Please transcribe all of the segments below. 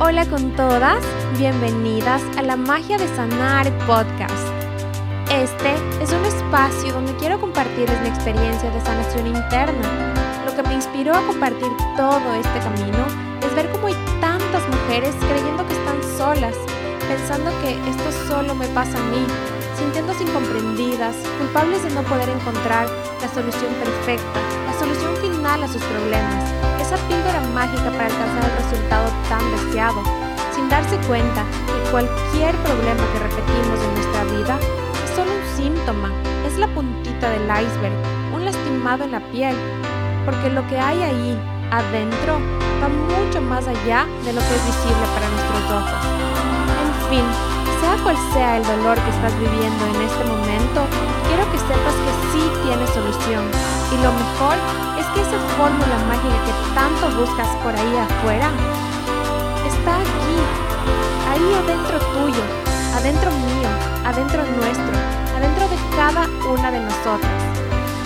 Hola con todas, bienvenidas a la Magia de Sanar podcast. Este es un espacio donde quiero compartirles mi experiencia de sanación interna. Lo que me inspiró a compartir todo este camino es ver cómo hay tantas mujeres creyendo que están solas, pensando que esto solo me pasa a mí, sintiéndose incomprendidas, culpables de no poder encontrar la solución perfecta, la solución final a sus problemas esa mágica para alcanzar el resultado tan deseado, sin darse cuenta que cualquier problema que repetimos en nuestra vida es solo un síntoma, es la puntita del iceberg, un lastimado en la piel, porque lo que hay ahí, adentro, va mucho más allá de lo que es visible para nuestros ojos. En fin, sea cual sea el dolor que estás viviendo en este momento, sepas que sí tiene solución. Y lo mejor es que esa fórmula mágica que tanto buscas por ahí afuera está aquí, ahí adentro tuyo, adentro mío, adentro nuestro, adentro de cada una de nosotras.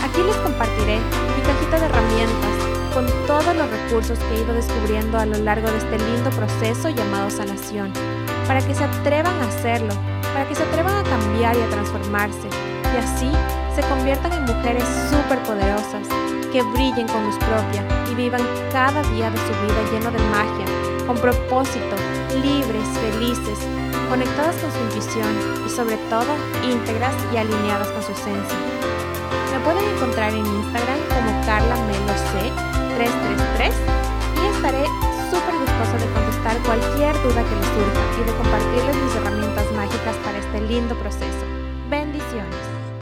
Aquí les compartiré mi cajita de herramientas con todos los recursos que he ido descubriendo a lo largo de este lindo proceso llamado sanación, para que se atrevan a hacerlo, para que se atrevan a cambiar y a transformarse, y así se conviertan en mujeres superpoderosas, que brillen con luz propia y vivan cada día de su vida lleno de magia, con propósito, libres, felices, conectadas con su intuición y sobre todo íntegras y alineadas con su esencia. Me pueden encontrar en Instagram como Carla 333 y estaré súper gustosa de contestar cualquier duda que les surja y de compartirles mis herramientas mágicas para este lindo proceso.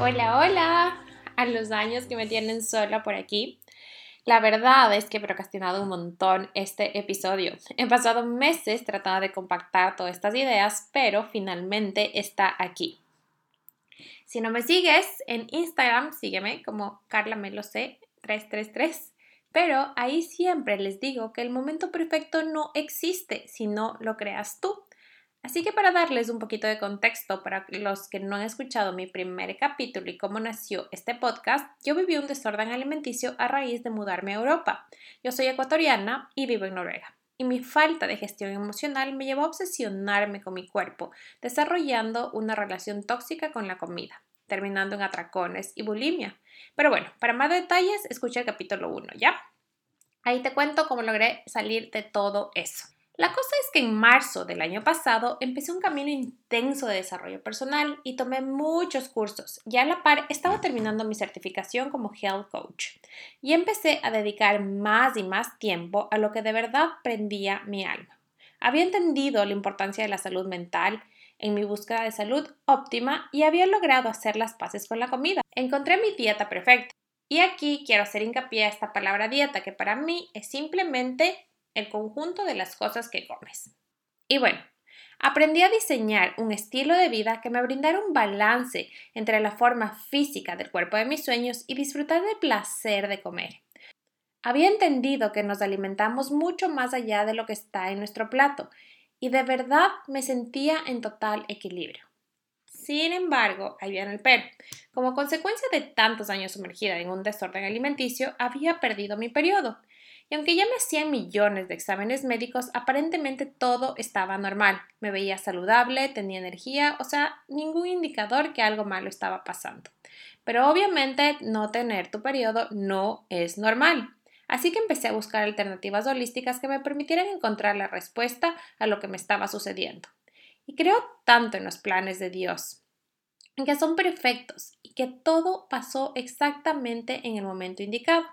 Hola, hola, a los años que me tienen sola por aquí. La verdad es que he procrastinado un montón este episodio. He pasado meses tratando de compactar todas estas ideas, pero finalmente está aquí. Si no me sigues en Instagram, sígueme como carlameloc333. Pero ahí siempre les digo que el momento perfecto no existe si no lo creas tú. Así que para darles un poquito de contexto para los que no han escuchado mi primer capítulo y cómo nació este podcast, yo viví un desorden alimenticio a raíz de mudarme a Europa. Yo soy ecuatoriana y vivo en Noruega. Y mi falta de gestión emocional me llevó a obsesionarme con mi cuerpo, desarrollando una relación tóxica con la comida, terminando en atracones y bulimia. Pero bueno, para más detalles, escucha el capítulo 1, ¿ya? Ahí te cuento cómo logré salir de todo eso. La cosa es que en marzo del año pasado empecé un camino intenso de desarrollo personal y tomé muchos cursos y a la par estaba terminando mi certificación como Health Coach y empecé a dedicar más y más tiempo a lo que de verdad prendía mi alma. Había entendido la importancia de la salud mental en mi búsqueda de salud óptima y había logrado hacer las paces con la comida. Encontré mi dieta perfecta. Y aquí quiero hacer hincapié a esta palabra dieta que para mí es simplemente el conjunto de las cosas que comes. Y bueno, aprendí a diseñar un estilo de vida que me brindara un balance entre la forma física del cuerpo de mis sueños y disfrutar del placer de comer. Había entendido que nos alimentamos mucho más allá de lo que está en nuestro plato y de verdad me sentía en total equilibrio. Sin embargo, ahí viene el. Como consecuencia de tantos años sumergida en un desorden alimenticio, había perdido mi periodo y aunque ya me hacían millones de exámenes médicos, aparentemente todo estaba normal. Me veía saludable, tenía energía, o sea, ningún indicador que algo malo estaba pasando. Pero obviamente no tener tu periodo no es normal. Así que empecé a buscar alternativas holísticas que me permitieran encontrar la respuesta a lo que me estaba sucediendo. Y creo tanto en los planes de Dios, en que son perfectos y que todo pasó exactamente en el momento indicado.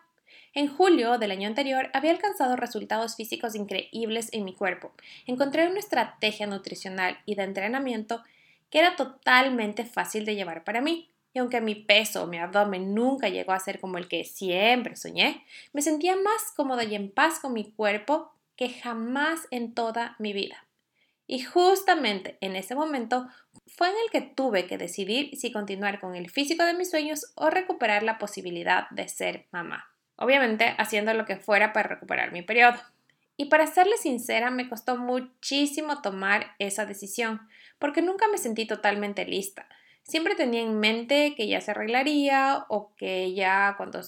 En julio del año anterior había alcanzado resultados físicos increíbles en mi cuerpo. Encontré una estrategia nutricional y de entrenamiento que era totalmente fácil de llevar para mí. Y aunque mi peso o mi abdomen nunca llegó a ser como el que siempre soñé, me sentía más cómoda y en paz con mi cuerpo que jamás en toda mi vida. Y justamente en ese momento fue en el que tuve que decidir si continuar con el físico de mis sueños o recuperar la posibilidad de ser mamá obviamente haciendo lo que fuera para recuperar mi periodo. Y para serle sincera, me costó muchísimo tomar esa decisión, porque nunca me sentí totalmente lista. Siempre tenía en mente que ya se arreglaría o que ya cuando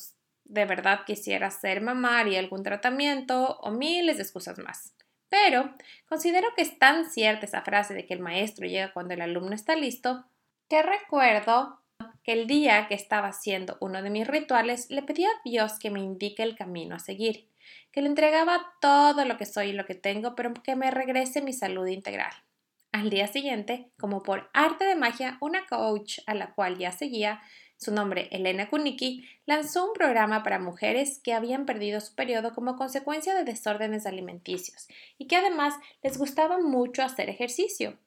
de verdad quisiera ser mamá haría algún tratamiento o miles de excusas más. Pero considero que es tan cierta esa frase de que el maestro llega cuando el alumno está listo, que recuerdo que el día que estaba haciendo uno de mis rituales le pedí a Dios que me indique el camino a seguir, que le entregaba todo lo que soy y lo que tengo, pero que me regrese mi salud integral. Al día siguiente, como por arte de magia, una coach a la cual ya seguía, su nombre Elena Kunicki, lanzó un programa para mujeres que habían perdido su periodo como consecuencia de desórdenes alimenticios y que además les gustaba mucho hacer ejercicio.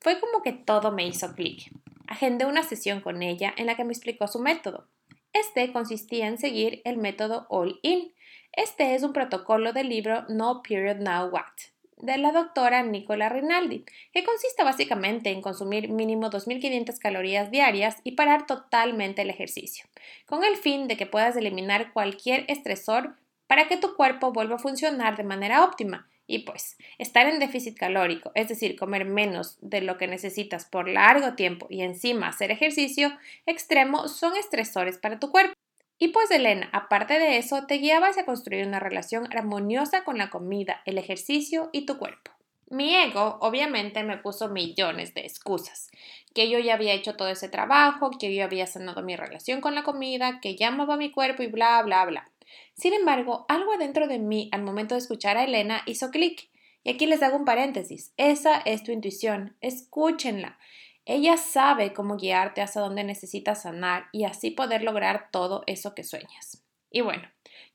Fue como que todo me hizo clic. Agendé una sesión con ella en la que me explicó su método. Este consistía en seguir el método All In. Este es un protocolo del libro No Period Now What de la doctora Nicola Rinaldi, que consiste básicamente en consumir mínimo 2.500 calorías diarias y parar totalmente el ejercicio, con el fin de que puedas eliminar cualquier estresor para que tu cuerpo vuelva a funcionar de manera óptima. Y pues, estar en déficit calórico, es decir, comer menos de lo que necesitas por largo tiempo y encima hacer ejercicio extremo, son estresores para tu cuerpo. Y pues Elena, aparte de eso, te guiabas a construir una relación armoniosa con la comida, el ejercicio y tu cuerpo. Mi ego obviamente me puso millones de excusas, que yo ya había hecho todo ese trabajo, que yo había sanado mi relación con la comida, que ya amaba mi cuerpo y bla, bla, bla. Sin embargo, algo adentro de mí al momento de escuchar a Elena hizo clic. Y aquí les hago un paréntesis. Esa es tu intuición. Escúchenla. Ella sabe cómo guiarte hasta donde necesitas sanar y así poder lograr todo eso que sueñas. Y bueno,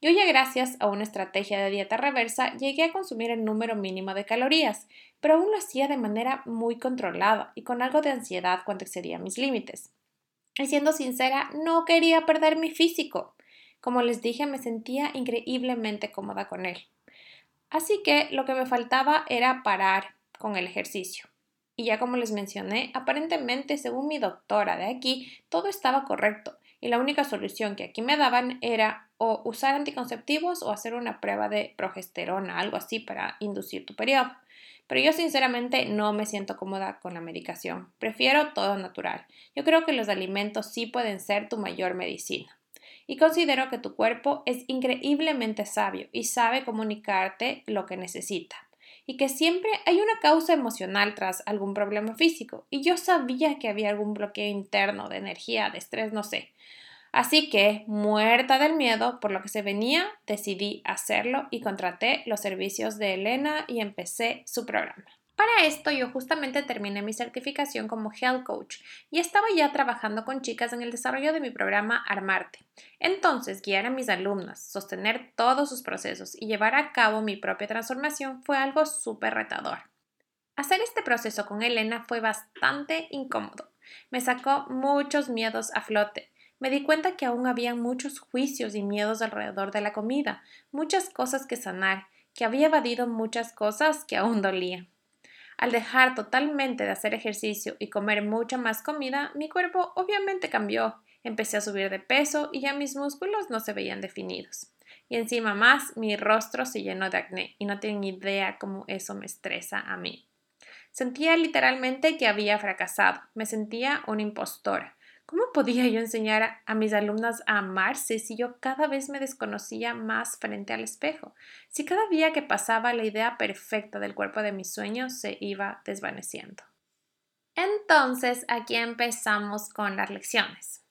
yo ya gracias a una estrategia de dieta reversa llegué a consumir el número mínimo de calorías, pero aún lo hacía de manera muy controlada y con algo de ansiedad cuando excedía mis límites. Y siendo sincera, no quería perder mi físico. Como les dije, me sentía increíblemente cómoda con él. Así que lo que me faltaba era parar con el ejercicio. Y ya como les mencioné, aparentemente, según mi doctora de aquí, todo estaba correcto y la única solución que aquí me daban era o usar anticonceptivos o hacer una prueba de progesterona, algo así para inducir tu periodo. Pero yo sinceramente no me siento cómoda con la medicación. Prefiero todo natural. Yo creo que los alimentos sí pueden ser tu mayor medicina. Y considero que tu cuerpo es increíblemente sabio y sabe comunicarte lo que necesita y que siempre hay una causa emocional tras algún problema físico. Y yo sabía que había algún bloqueo interno de energía, de estrés, no sé. Así que, muerta del miedo por lo que se venía, decidí hacerlo y contraté los servicios de Elena y empecé su programa. Para esto yo justamente terminé mi certificación como Health Coach y estaba ya trabajando con chicas en el desarrollo de mi programa Armarte. Entonces, guiar a mis alumnas, sostener todos sus procesos y llevar a cabo mi propia transformación fue algo súper retador. Hacer este proceso con Elena fue bastante incómodo. Me sacó muchos miedos a flote. Me di cuenta que aún había muchos juicios y miedos alrededor de la comida, muchas cosas que sanar, que había evadido muchas cosas que aún dolían. Al dejar totalmente de hacer ejercicio y comer mucha más comida, mi cuerpo obviamente cambió. Empecé a subir de peso y ya mis músculos no se veían definidos. Y encima más, mi rostro se llenó de acné y no tengo idea cómo eso me estresa a mí. Sentía literalmente que había fracasado, me sentía una impostora. ¿Cómo podía yo enseñar a, mis alumnas a amarse si yo cada vez me desconocía más frente al espejo? Si cada día que pasaba la idea perfecta del cuerpo de mis sueños se iba desvaneciendo. Entonces, aquí empezamos con las lecciones.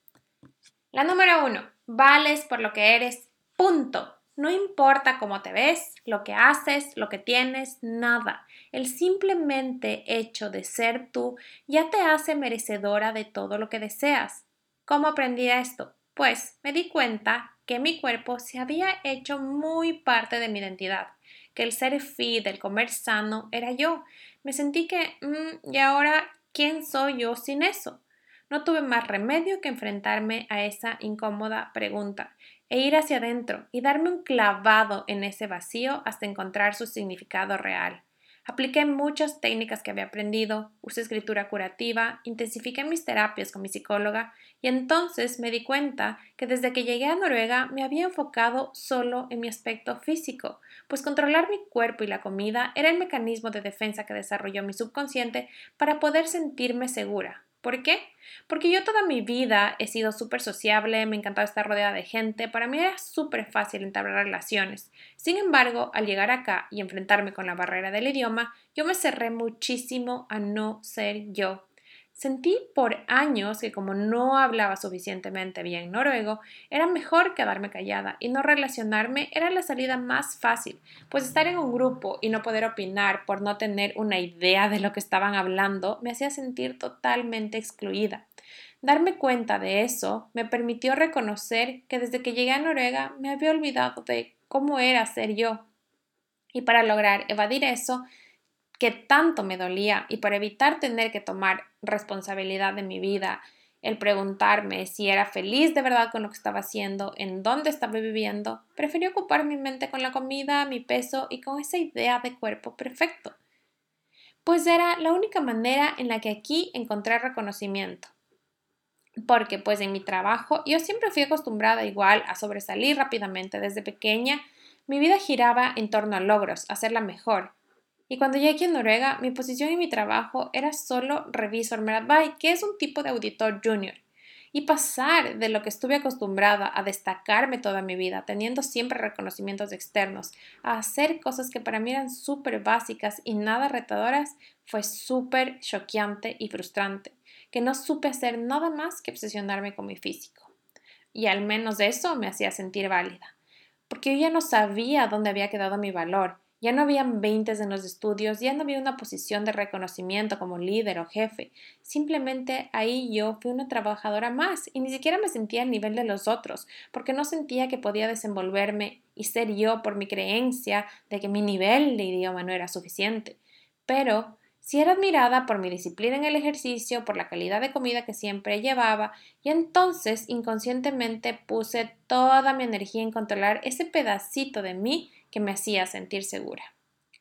La número uno, vales por lo que eres, punto. No importa cómo te ves, lo que haces, lo que tienes, nada. El simplemente hecho de ser tú ya te hace merecedora de todo lo que deseas. ¿Cómo aprendí esto? Pues me di cuenta que mi cuerpo se había hecho muy parte de mi identidad, que el ser fit, el comer sano, era yo. Me sentí que, mm, ¿y ahora quién soy yo sin eso? No tuve más remedio que enfrentarme a esa incómoda pregunta e ir hacia adentro y darme un clavado en ese vacío hasta encontrar su significado real. Apliqué muchas técnicas que había aprendido, usé escritura curativa, intensifiqué mis terapias con mi psicóloga y entonces me di cuenta que desde que llegué a Noruega me había enfocado solo en mi aspecto físico, pues controlar mi cuerpo y la comida era el mecanismo de defensa que desarrolló mi subconsciente para poder sentirme segura, ¿Por qué? Porque yo toda mi vida he sido súper sociable, me encantaba estar rodeada de gente, para mí era súper fácil entablar relaciones. Sin embargo, al llegar acá y enfrentarme con la barrera del idioma, yo me cerré muchísimo a no ser yo. Sentí por años que como no hablaba suficientemente bien noruego, era mejor quedarme callada y no relacionarme era la salida más fácil, pues estar en un grupo y no poder opinar por no tener una idea de lo que estaban hablando me hacía sentir totalmente excluida. Darme cuenta de eso me permitió reconocer que desde que llegué a Noruega me había olvidado de cómo era ser yo. Y para lograr evadir eso, que tanto me dolía y para evitar tener que tomar responsabilidad de mi vida, el preguntarme si era feliz de verdad con lo que estaba haciendo, en dónde estaba viviendo, preferí ocupar mi mente con la comida, mi peso y con esa idea de cuerpo perfecto. Pues era la única manera en la que aquí encontré reconocimiento. Porque pues en mi trabajo yo siempre fui acostumbrada igual a sobresalir rápidamente desde pequeña, mi vida giraba en torno a logros, a ser la mejor, y cuando llegué aquí en Noruega, mi posición en mi trabajo era solo revisor Meradby, que es un tipo de auditor junior. Y pasar de lo que estuve acostumbrada a destacarme toda mi vida, teniendo siempre reconocimientos externos, a hacer cosas que para mí eran súper básicas y nada retadoras, fue súper choqueante y frustrante, que no supe hacer nada más que obsesionarme con mi físico. Y al menos eso me hacía sentir válida, porque yo ya no sabía dónde había quedado mi valor ya no habían veintes en los estudios, ya no había una posición de reconocimiento como líder o jefe. Simplemente ahí yo fui una trabajadora más y ni siquiera me sentía al nivel de los otros, porque no sentía que podía desenvolverme y ser yo por mi creencia de que mi nivel de idioma no era suficiente. Pero si era admirada por mi disciplina en el ejercicio, por la calidad de comida que siempre llevaba, y entonces inconscientemente puse toda mi energía en controlar ese pedacito de mí que me hacía sentir segura.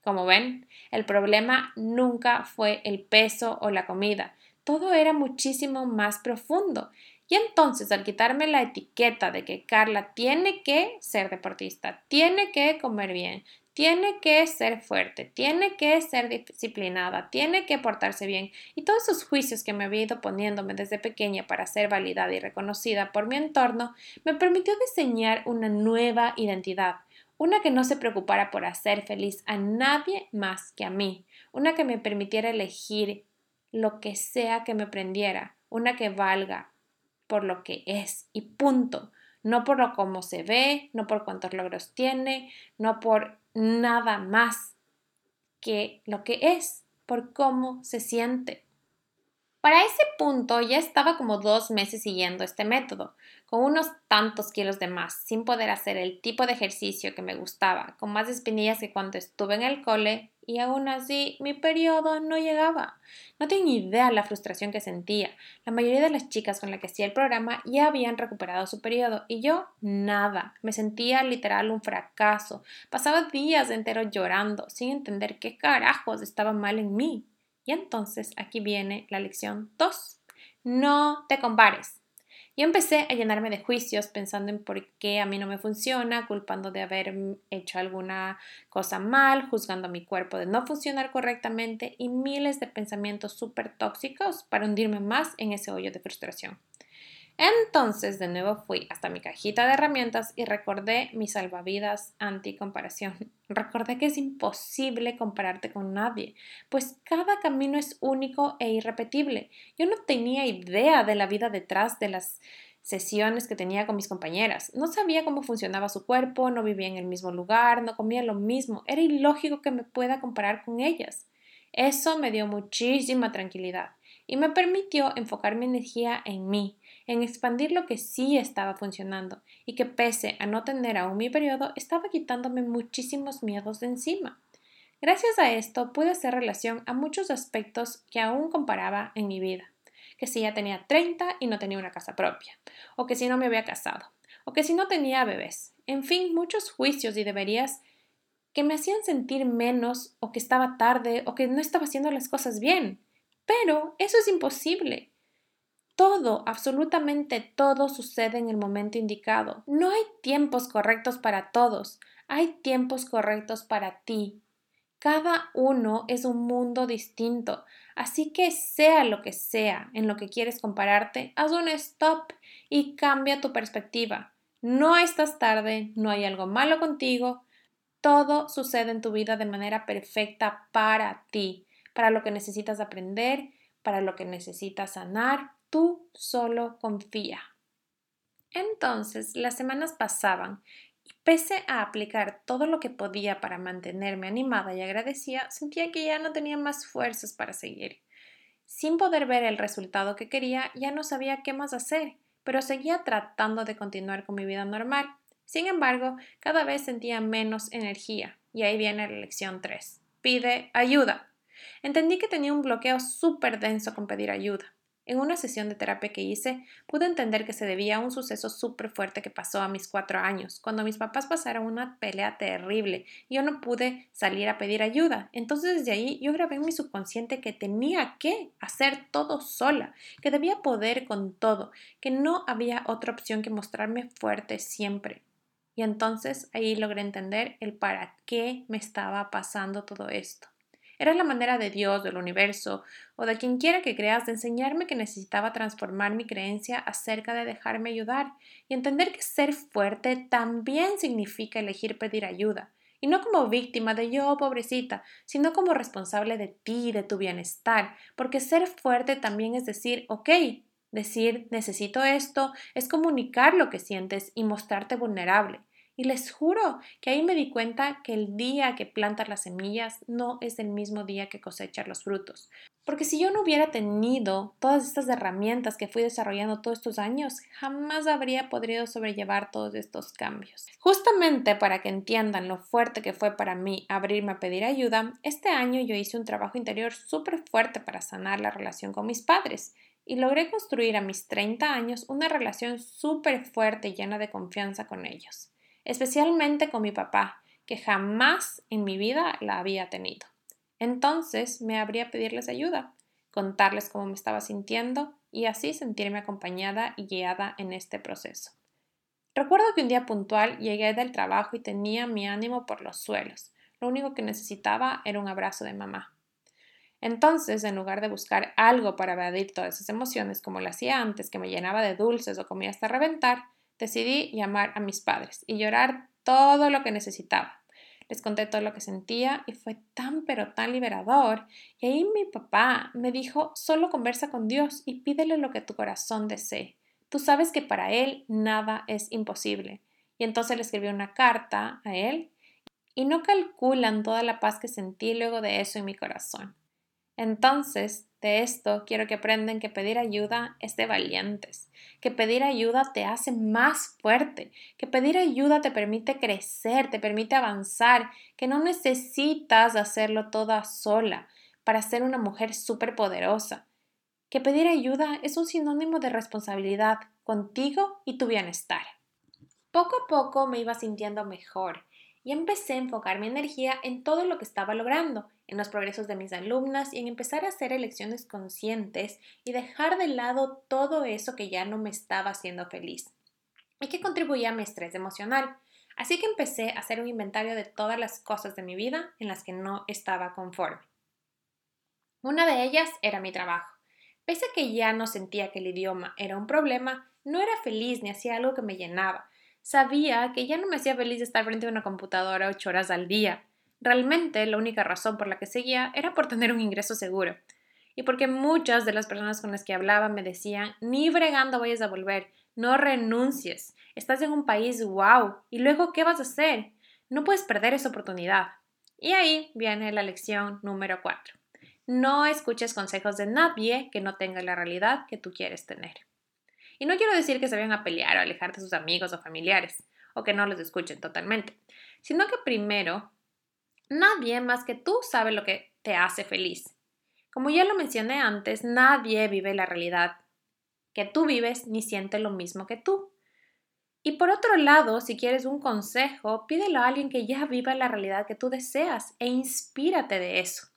Como ven, el problema nunca fue el peso o la comida, todo era muchísimo más profundo. Y entonces, al quitarme la etiqueta de que Carla tiene que ser deportista, tiene que comer bien, tiene que ser fuerte, tiene que ser disciplinada, tiene que portarse bien, y todos esos juicios que me había ido poniéndome desde pequeña para ser validada y reconocida por mi entorno, me permitió diseñar una nueva identidad, una que no se preocupara por hacer feliz a nadie más que a mí, una que me permitiera elegir lo que sea que me prendiera, una que valga por lo que es y punto, no por lo cómo se ve, no por cuántos logros tiene, no por nada más que lo que es, por cómo se siente. Para ese punto ya estaba como dos meses siguiendo este método, con unos tantos kilos de más, sin poder hacer el tipo de ejercicio que me gustaba, con más espinillas que cuando estuve en el cole, y aún así mi periodo no llegaba. No tengo ni idea la frustración que sentía. La mayoría de las chicas con las que hacía el programa ya habían recuperado su periodo y yo nada. Me sentía literal un fracaso. Pasaba días enteros llorando, sin entender qué carajos estaba mal en mí. Y entonces aquí viene la lección 2. No te compares. Yo empecé a llenarme de juicios pensando en por qué a mí no me funciona, culpando de haber hecho alguna cosa mal, juzgando a mi cuerpo de no funcionar correctamente y miles de pensamientos súper tóxicos para hundirme más en ese hoyo de frustración. Entonces de nuevo fui hasta mi cajita de herramientas y recordé mi salvavidas anti-comparación. Recordé que es imposible compararte con nadie, pues cada camino es único e irrepetible. Yo no tenía idea de la vida detrás de las sesiones que tenía con mis compañeras. No sabía cómo funcionaba su cuerpo, no vivía en el mismo lugar, no comía lo mismo. Era ilógico que me pueda comparar con ellas. Eso me dio muchísima tranquilidad y me permitió enfocar mi energía en mí, en expandir lo que sí estaba funcionando y que pese a no tener aún mi periodo, estaba quitándome muchísimos miedos de encima. Gracias a esto pude hacer relación a muchos aspectos que aún comparaba en mi vida, que si ya tenía 30 y no tenía una casa propia, o que si no me había casado, o que si no tenía bebés, en fin, muchos juicios y deberías que me hacían sentir menos o que estaba tarde o que no estaba haciendo las cosas bien. Pero eso es imposible. Todo, absolutamente todo sucede en el momento indicado. No hay tiempos correctos para todos, hay tiempos correctos para ti. Cada uno es un mundo distinto, así que sea lo que sea en lo que quieres compararte, haz un stop y cambia tu perspectiva. No estás tarde, no hay algo malo contigo, todo sucede en tu vida de manera perfecta para ti, para lo que necesitas aprender, para lo que necesitas sanar, tú solo confía. Entonces las semanas pasaban y pese a aplicar todo lo que podía para mantenerme animada y agradecida, sentía que ya no tenía más fuerzas para seguir. Sin poder ver el resultado que quería, ya no sabía qué más hacer, pero seguía tratando de continuar con mi vida normal. Sin embargo, cada vez sentía menos energía, y ahí viene la lección 3. Pide ayuda. Entendí que tenía un bloqueo súper denso con pedir ayuda. En una sesión de terapia que hice, pude entender que se debía a un suceso súper fuerte que pasó a mis cuatro años, cuando mis papás pasaron una pelea terrible y yo no pude salir a pedir ayuda. Entonces desde ahí yo grabé en mi subconsciente que tenía que hacer todo sola, que debía poder con todo, que no había otra opción que mostrarme fuerte siempre. Y entonces ahí logré entender el para qué me estaba pasando todo esto. Era la manera de Dios, del universo o de quien quiera que creas de enseñarme que necesitaba transformar mi creencia acerca de dejarme ayudar y entender que ser fuerte también significa elegir pedir ayuda. Y no como víctima de yo, pobrecita, sino como responsable de ti, de tu bienestar, porque ser fuerte también es decir, ok, decir necesito esto, es comunicar lo que sientes y mostrarte vulnerable. Y les juro que ahí me di cuenta que el día que plantas las semillas no es el mismo día que cosechar los frutos. Porque si yo no hubiera tenido todas estas herramientas que fui desarrollando todos estos años, jamás habría podido sobrellevar todos estos cambios. Justamente para que entiendan lo fuerte que fue para mí abrirme a pedir ayuda, este año yo hice un trabajo interior súper fuerte para sanar la relación con mis padres y logré construir a mis 30 años una relación súper fuerte y llena de confianza con ellos especialmente con mi papá, que jamás en mi vida la había tenido. Entonces me habría pedirles ayuda, contarles cómo me estaba sintiendo y así sentirme acompañada y guiada en este proceso. Recuerdo que un día puntual llegué del trabajo y tenía mi ánimo por los suelos. Lo único que necesitaba era un abrazo de mamá. Entonces, en lugar de buscar algo para evadir todas esas emociones como lo hacía antes, que me llenaba de dulces o comía hasta reventar, Decidí llamar a mis padres y llorar todo lo que necesitaba. Les conté todo lo que sentía y fue tan pero tan liberador. Y ahí mi papá me dijo, solo conversa con Dios y pídele lo que tu corazón desee. Tú sabes que para Él nada es imposible. Y entonces le escribí una carta a Él y no calculan toda la paz que sentí luego de eso en mi corazón. Entonces, de esto quiero que aprendan que pedir ayuda es de valientes, que pedir ayuda te hace más fuerte, que pedir ayuda te permite crecer, te permite avanzar, que no necesitas hacerlo toda sola para ser una mujer súper poderosa, que pedir ayuda es un sinónimo de responsabilidad contigo y tu bienestar. Poco a poco me iba sintiendo mejor y empecé a enfocar mi energía en todo lo que estaba logrando, en los progresos de mis alumnas y en empezar a hacer elecciones conscientes y dejar de lado todo eso que ya no me estaba haciendo feliz y que contribuía a mi estrés emocional. Así que empecé a hacer un inventario de todas las cosas de mi vida en las que no estaba conforme. Una de ellas era mi trabajo. Pese a que ya no sentía que el idioma era un problema, no era feliz ni hacía algo que me llenaba sabía que ya no me hacía feliz estar frente a una computadora ocho horas al día. Realmente la única razón por la que seguía era por tener un ingreso seguro. Y porque muchas de las personas con las que hablaba me decían, ni bregando vayas a volver, no renuncies, estás en un país wow, y luego ¿qué vas a hacer? No puedes perder esa oportunidad. Y ahí viene la lección número cuatro. No escuches consejos de nadie que no tenga la realidad que tú quieres tener. Y no quiero decir que se vayan a pelear o alejar de sus amigos o familiares, o que no los escuchen totalmente, sino que primero, nadie más que tú sabe lo que te hace feliz. Como ya lo mencioné antes, nadie vive la realidad que tú vives ni siente lo mismo que tú. Y por otro lado, si quieres un consejo, pídelo a alguien que ya viva la realidad que tú deseas e inspírate de eso.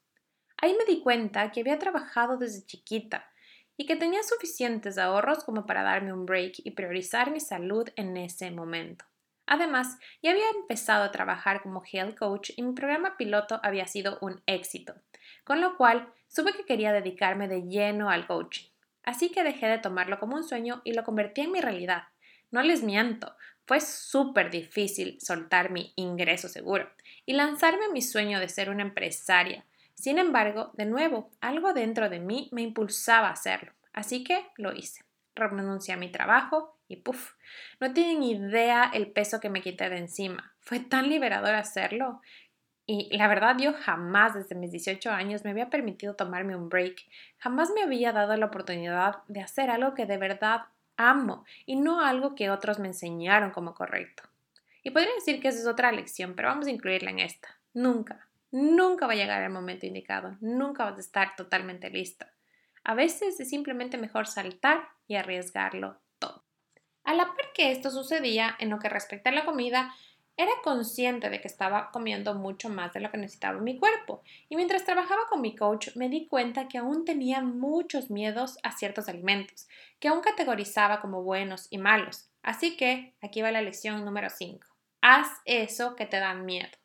Ahí me di cuenta que había trabajado desde chiquita y que tenía suficientes ahorros como para darme un break y priorizar mi salud en ese momento. Además, ya había empezado a trabajar como health coach y mi programa piloto había sido un éxito, con lo cual supe que quería dedicarme de lleno al coaching. Así que dejé de tomarlo como un sueño y lo convertí en mi realidad. No les miento, fue súper difícil soltar mi ingreso seguro y lanzarme a mi sueño de ser una empresaria. Sin embargo, de nuevo, algo dentro de mí me impulsaba a hacerlo, así que lo hice. Renuncié a mi trabajo y puff, no tienen idea el peso que me quité de encima. Fue tan liberador hacerlo. Y la verdad yo jamás desde mis 18 años me había permitido tomarme un break. Jamás me había dado la oportunidad de hacer algo que de verdad amo y no algo que otros me enseñaron como correcto. Y podría decir que esa es otra lección, pero vamos a incluirla en esta. Nunca, nunca va a llegar el momento indicado. Nunca vas a estar totalmente lista. A veces es simplemente mejor saltar y arriesgarlo a la par que esto sucedía en lo que respecta a la comida, era consciente de que estaba comiendo mucho más de lo que necesitaba mi cuerpo, y mientras trabajaba con mi coach me di cuenta que aún tenía muchos miedos a ciertos alimentos, que aún categorizaba como buenos y malos. Así que aquí va la lección número 5. Haz eso que te da miedo.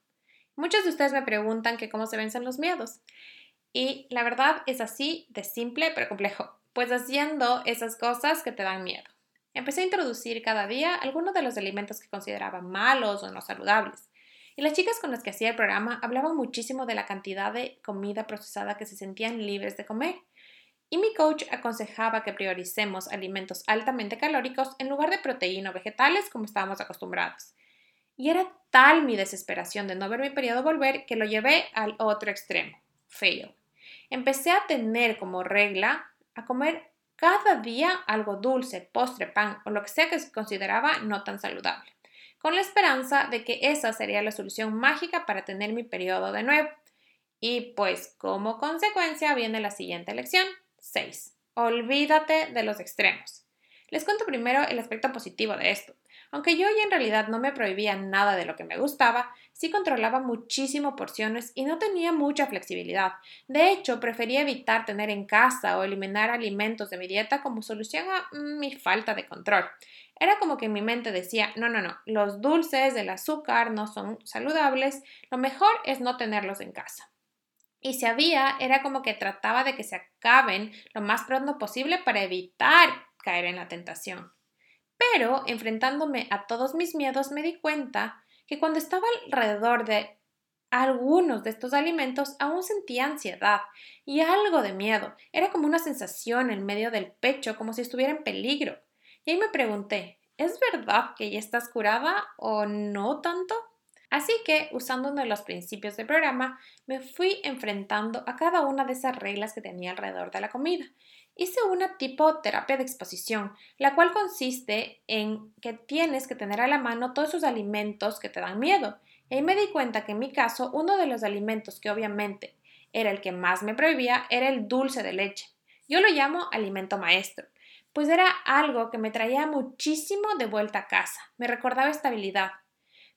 Muchos de ustedes me preguntan que cómo se vencen los miedos. Y la verdad es así de simple pero complejo, pues haciendo esas cosas que te dan miedo. Empecé a introducir cada día algunos de los alimentos que consideraba malos o no saludables. Y las chicas con las que hacía el programa hablaban muchísimo de la cantidad de comida procesada que se sentían libres de comer. Y mi coach aconsejaba que prioricemos alimentos altamente calóricos en lugar de proteína o vegetales como estábamos acostumbrados. Y era tal mi desesperación de no ver mi periodo volver que lo llevé al otro extremo, fail. Empecé a tener como regla a comer cada día algo dulce, postre, pan o lo que sea que se consideraba no tan saludable, con la esperanza de que esa sería la solución mágica para tener mi periodo de nuevo. Y pues como consecuencia viene la siguiente lección, 6. Olvídate de los extremos. Les cuento primero el aspecto positivo de esto. Aunque yo ya en realidad no me prohibía nada de lo que me gustaba, sí controlaba muchísimo porciones y no tenía mucha flexibilidad. De hecho, prefería evitar tener en casa o eliminar alimentos de mi dieta como solución a mm, mi falta de control. Era como que mi mente decía, no, no, no, los dulces, el azúcar no son saludables, lo mejor es no tenerlos en casa. Y si había, era como que trataba de que se acaben lo más pronto posible para evitar caer en la tentación. Pero, enfrentándome a todos mis miedos, me di cuenta que cuando estaba alrededor de algunos de estos alimentos aún sentía ansiedad y algo de miedo. Era como una sensación en medio del pecho, como si estuviera en peligro. Y ahí me pregunté, ¿es verdad que ya estás curada o no tanto? Así que, usando uno de los principios del programa, me fui enfrentando a cada una de esas reglas que tenía alrededor de la comida hice una tipo terapia de exposición, la cual consiste en que tienes que tener a la mano todos esos alimentos que te dan miedo. Y me di cuenta que en mi caso uno de los alimentos que obviamente era el que más me prohibía era el dulce de leche. Yo lo llamo alimento maestro, pues era algo que me traía muchísimo de vuelta a casa, me recordaba estabilidad.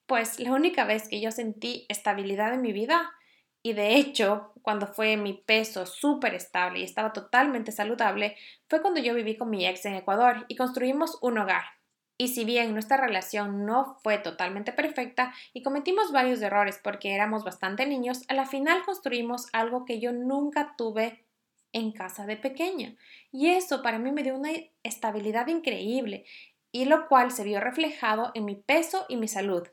Pues la única vez que yo sentí estabilidad en mi vida y de hecho, cuando fue mi peso súper estable y estaba totalmente saludable, fue cuando yo viví con mi ex en Ecuador y construimos un hogar. Y si bien nuestra relación no fue totalmente perfecta y cometimos varios errores porque éramos bastante niños, a la final construimos algo que yo nunca tuve en casa de pequeña. Y eso para mí me dio una estabilidad increíble y lo cual se vio reflejado en mi peso y mi salud.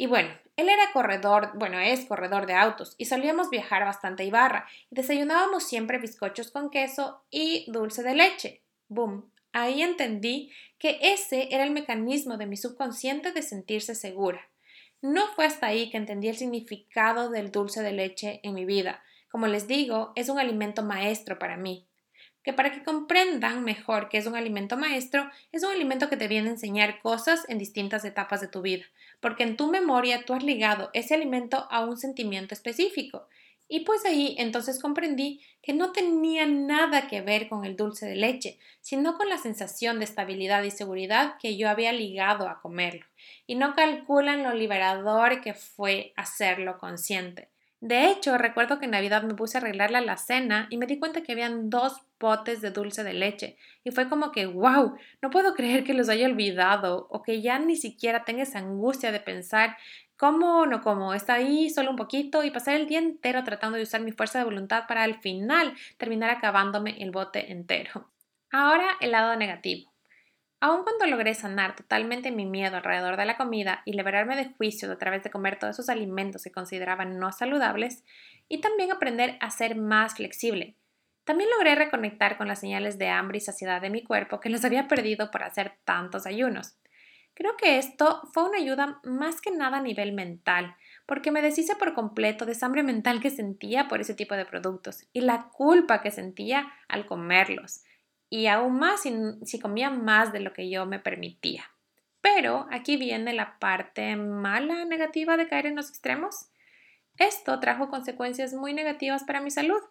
Y bueno, él era corredor, bueno, es corredor de autos y solíamos viajar bastante a Ibarra y desayunábamos siempre bizcochos con queso y dulce de leche. Boom. Ahí entendí que ese era el mecanismo de mi subconsciente de sentirse segura. No fue hasta ahí que entendí el significado del dulce de leche en mi vida. Como les digo, es un alimento maestro para mí que para que comprendan mejor que es un alimento maestro, es un alimento que te viene a enseñar cosas en distintas etapas de tu vida, porque en tu memoria tú has ligado ese alimento a un sentimiento específico. Y pues ahí entonces comprendí que no tenía nada que ver con el dulce de leche, sino con la sensación de estabilidad y seguridad que yo había ligado a comerlo. Y no calculan lo liberador que fue hacerlo consciente. De hecho, recuerdo que en Navidad me puse a arreglarle la cena y me di cuenta que habían dos potes de dulce de leche y fue como que, wow, no puedo creer que los haya olvidado o que ya ni siquiera tenga esa angustia de pensar cómo no cómo, está ahí solo un poquito y pasar el día entero tratando de usar mi fuerza de voluntad para al final terminar acabándome el bote entero. Ahora el lado negativo. Aun cuando logré sanar totalmente mi miedo alrededor de la comida y liberarme de juicios a través de comer todos esos alimentos que consideraba no saludables, y también aprender a ser más flexible, también logré reconectar con las señales de hambre y saciedad de mi cuerpo que los había perdido por hacer tantos ayunos. Creo que esto fue una ayuda más que nada a nivel mental, porque me deshice por completo de esa hambre mental que sentía por ese tipo de productos y la culpa que sentía al comerlos y aún más si, comía más de lo que yo me permitía. Pero aquí viene la parte mala, negativa de caer en los extremos. Esto trajo consecuencias muy negativas para mi salud,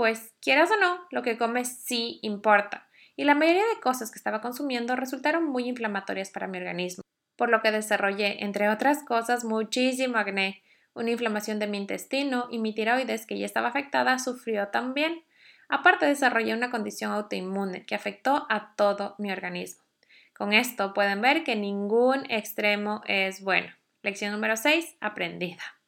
pues quieras o no, lo que comes sí importa, y la mayoría de cosas que estaba consumiendo resultaron muy inflamatorias para mi organismo, por lo que desarrollé, entre otras cosas, muchísimo acné, una inflamación de mi intestino y mi tiroides, que ya estaba afectada, sufrió también. Aparte desarrollé una condición autoinmune que afectó a todo mi organismo. Con esto pueden ver que ningún extremo es bueno. Lección número 6, aprendida.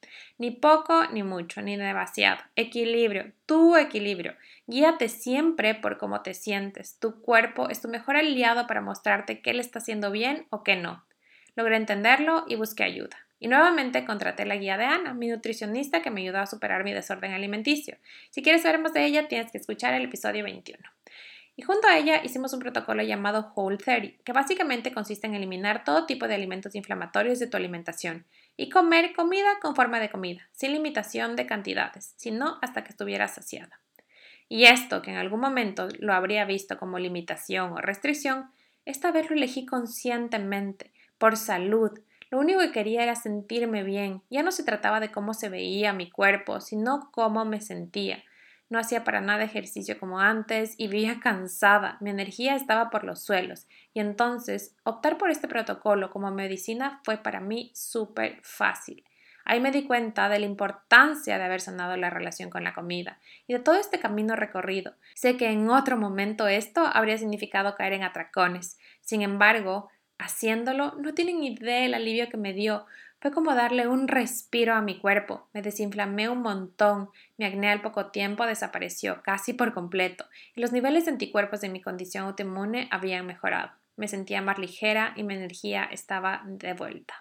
Ni poco ni mucho, ni demasiado. Equilibrio, tu equilibrio. Guíate siempre por cómo te sientes. Tu cuerpo es tu mejor aliado para mostrarte qué le está haciendo bien o qué no. Logré entenderlo y busqué ayuda. Y nuevamente contraté la guía de Ana, mi nutricionista que me ayudó a superar mi desorden alimenticio. Si quieres saber más de ella, tienes que escuchar el episodio 21. Y junto a ella hicimos un protocolo llamado Whole 30, que básicamente consiste en eliminar todo tipo de alimentos inflamatorios de tu alimentación y comer comida con forma de comida, sin limitación de cantidades, sino hasta que estuvieras saciada. Y esto, que en algún momento lo habría visto como limitación o restricción, esta vez lo elegí conscientemente, por salud, lo único que quería era sentirme bien. Ya no se trataba de cómo se veía mi cuerpo, sino cómo me sentía. No hacía para nada ejercicio como antes y vivía cansada. Mi energía estaba por los suelos. Y entonces, optar por este protocolo como medicina fue para mí súper fácil. Ahí me di cuenta de la importancia de haber sanado la relación con la comida y de todo este camino recorrido. Sé que en otro momento esto habría significado caer en atracones. Sin embargo, Haciéndolo, no tienen idea del alivio que me dio. Fue como darle un respiro a mi cuerpo. Me desinflamé un montón. Mi acné al poco tiempo desapareció, casi por completo, y los niveles de anticuerpos de mi condición autoinmune habían mejorado. Me sentía más ligera y mi energía estaba de vuelta.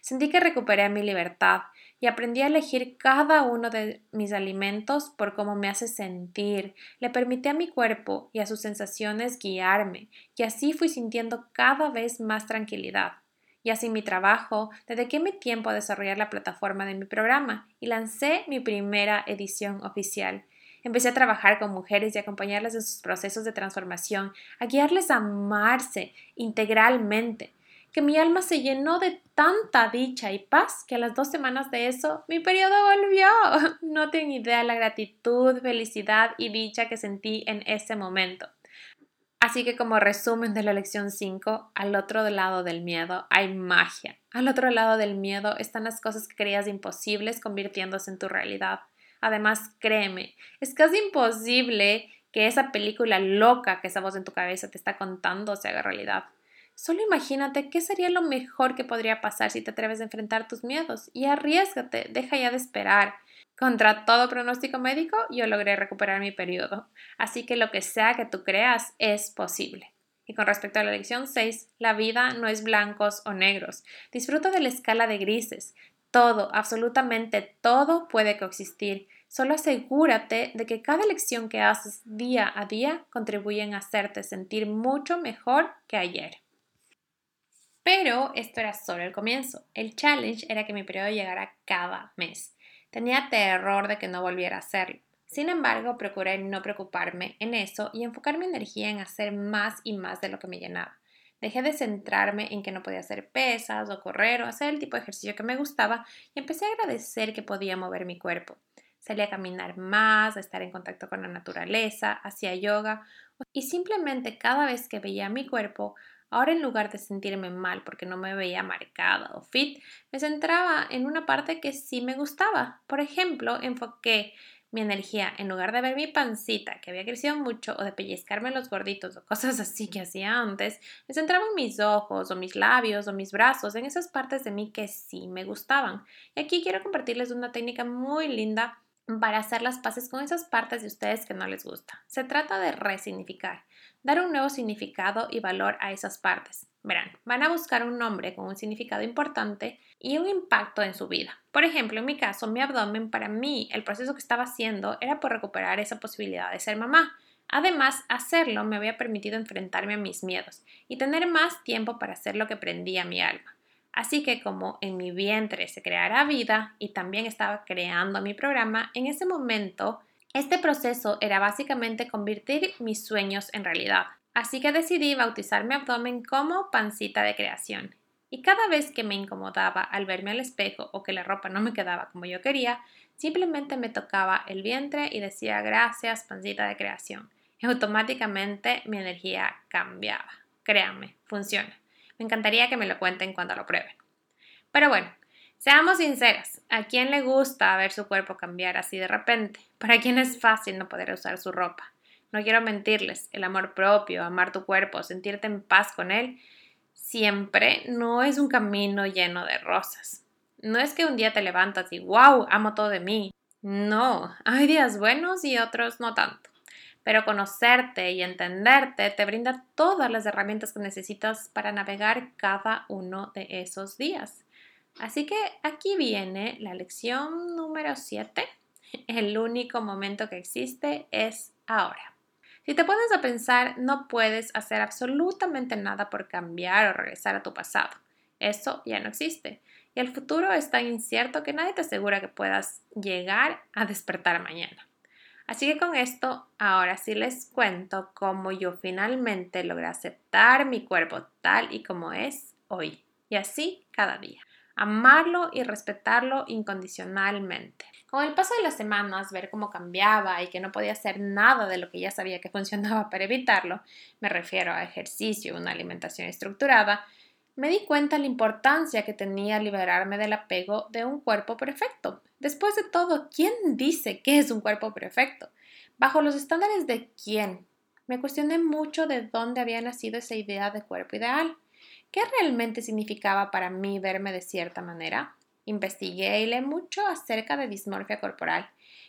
Sentí que recuperé mi libertad y aprendí a elegir cada uno de mis alimentos por cómo me hace sentir. Le permití a mi cuerpo y a sus sensaciones guiarme y así fui sintiendo cada vez más tranquilidad. Y así mi trabajo, dediqué mi tiempo a desarrollar la plataforma de mi programa y lancé mi primera edición oficial. Empecé a trabajar con mujeres y acompañarlas en sus procesos de transformación, a guiarles a amarse integralmente, que mi alma se llenó de tanta dicha y paz que a las dos semanas de eso mi periodo volvió. No tengo idea de la gratitud, felicidad y dicha que sentí en ese momento. Así que como resumen de la lección 5, al otro lado del miedo hay magia. Al otro lado del miedo están las cosas que creías imposibles convirtiéndose en tu realidad. Además, créeme, es casi imposible que esa película loca que esa voz en tu cabeza te está contando se haga realidad. Solo imagínate qué sería lo mejor que podría pasar si te atreves a enfrentar tus miedos y arriesgate, deja ya de esperar. Contra todo pronóstico médico, yo logré recuperar mi periodo, así que lo que sea que tú creas es posible. Y con respecto a la lección 6, la vida no es blancos o negros. Disfruta de la escala de grises. Todo, absolutamente todo puede coexistir. Solo asegúrate de que cada lección que haces día a día contribuye a hacerte sentir mucho mejor que ayer. Pero esto era solo el comienzo. El challenge era que mi periodo llegara cada mes. Tenía terror de que no volviera a hacerlo. Sin embargo, procuré no preocuparme en eso y enfocar mi energía en hacer más y más de lo que me llenaba. Dejé de centrarme en que no podía hacer pesas o correr o hacer el tipo de ejercicio que me gustaba y empecé a agradecer que podía mover mi cuerpo. Salí a caminar más, a estar en contacto con la naturaleza, hacía yoga y simplemente cada vez que veía mi cuerpo Ahora en lugar de sentirme mal porque no me veía marcada o fit, me centraba en una parte que sí me gustaba. Por ejemplo, enfoqué mi energía, en lugar de ver mi pancita, que había crecido mucho, o de pellizcarme los gorditos o cosas así que hacía antes, me centraba en mis ojos o mis labios o mis brazos, en esas partes de mí que sí me gustaban. Y aquí quiero compartirles una técnica muy linda para hacer las paces con esas partes de ustedes que no les gusta. Se trata de resignificar dar un nuevo significado y valor a esas partes. Verán, van a buscar un nombre con un significado importante y un impacto en su vida. Por ejemplo, en mi caso, mi abdomen, para mí, el proceso que estaba haciendo era por recuperar esa posibilidad de ser mamá. Además, hacerlo me había permitido enfrentarme a mis miedos y tener más tiempo para hacer lo que prendía mi alma. Así que como en mi vientre se creara vida y también estaba creando mi programa, en ese momento este proceso era básicamente convertir mis sueños en realidad, así que decidí bautizar mi abdomen como pancita de creación. Y cada vez que me incomodaba al verme al espejo o que la ropa no me quedaba como yo quería, simplemente me tocaba el vientre y decía gracias pancita de creación. Y automáticamente mi energía cambiaba. Créanme, funciona. Me encantaría que me lo cuenten cuando lo prueben. Pero bueno, Seamos sinceras, ¿a quién le gusta ver su cuerpo cambiar así de repente? ¿Para quién es fácil no poder usar su ropa? No quiero mentirles, el amor propio, amar tu cuerpo, sentirte en paz con él, siempre no es un camino lleno de rosas. No es que un día te levantas y wow, amo todo de mí. No, hay días buenos y otros no tanto. Pero conocerte y entenderte te brinda todas las herramientas que necesitas para navegar cada uno de esos días. Así que aquí viene la lección número 7. El único momento que existe es ahora. Si te pones a pensar, no puedes hacer absolutamente nada por cambiar o regresar a tu pasado. Eso ya no existe. Y el futuro es tan incierto que nadie te asegura que puedas llegar a despertar mañana. Así que con esto, ahora sí les cuento cómo yo finalmente logré aceptar mi cuerpo tal y como es hoy. Y así cada día amarlo y respetarlo incondicionalmente. Con el paso de las semanas, ver cómo cambiaba y que no podía hacer nada de lo que ya sabía que funcionaba para evitarlo, me refiero a ejercicio, una alimentación estructurada, me di cuenta la importancia que tenía liberarme del apego de un cuerpo perfecto. Después de todo, ¿quién dice que es un cuerpo perfecto? ¿Bajo los estándares de quién? Me cuestioné mucho de dónde había nacido esa idea de cuerpo ideal. ¿Qué realmente significaba para mí verme de cierta manera? Investigué y leí mucho acerca de dismorfia corporal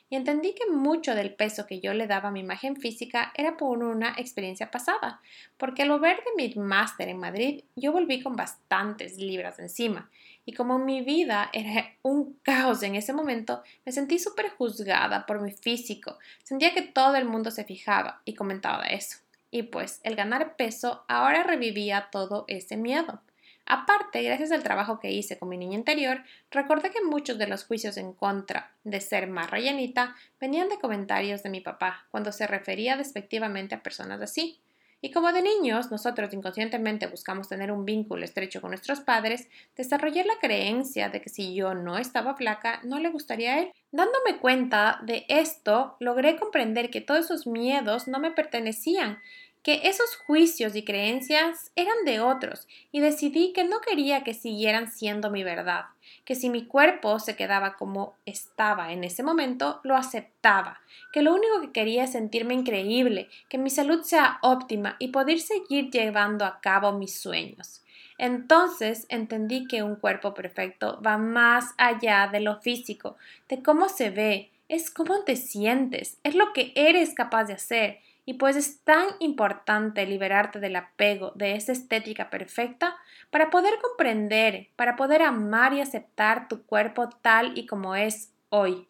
y entendí que mucho del peso que yo le daba a mi imagen física era por una experiencia pasada, porque al volver de mi máster en Madrid yo volví con bastantes libras encima y como mi vida era un caos en ese momento, me sentí súper juzgada por mi físico, sentía que todo el mundo se fijaba y comentaba eso y pues el ganar peso ahora revivía todo ese miedo. Aparte, gracias al trabajo que hice con mi niña interior, recordé que muchos de los juicios en contra de ser más rellenita venían de comentarios de mi papá cuando se refería despectivamente a personas así. Y como de niños nosotros inconscientemente buscamos tener un vínculo estrecho con nuestros padres, desarrollé la creencia de que si yo no estaba flaca, no le gustaría a él. Dándome cuenta de esto, logré comprender que todos esos miedos no me pertenecían que esos juicios y creencias eran de otros y decidí que no quería que siguieran siendo mi verdad, que si mi cuerpo se quedaba como estaba en ese momento, lo aceptaba, que lo único que quería es sentirme increíble, que mi salud sea óptima y poder seguir llevando a cabo mis sueños. Entonces entendí que un cuerpo perfecto va más allá de lo físico, de cómo se ve, es cómo te sientes, es lo que eres capaz de hacer y pues es tan importante liberarte del apego de esa estética perfecta para poder comprender, para poder amar y aceptar tu cuerpo tal y como es hoy.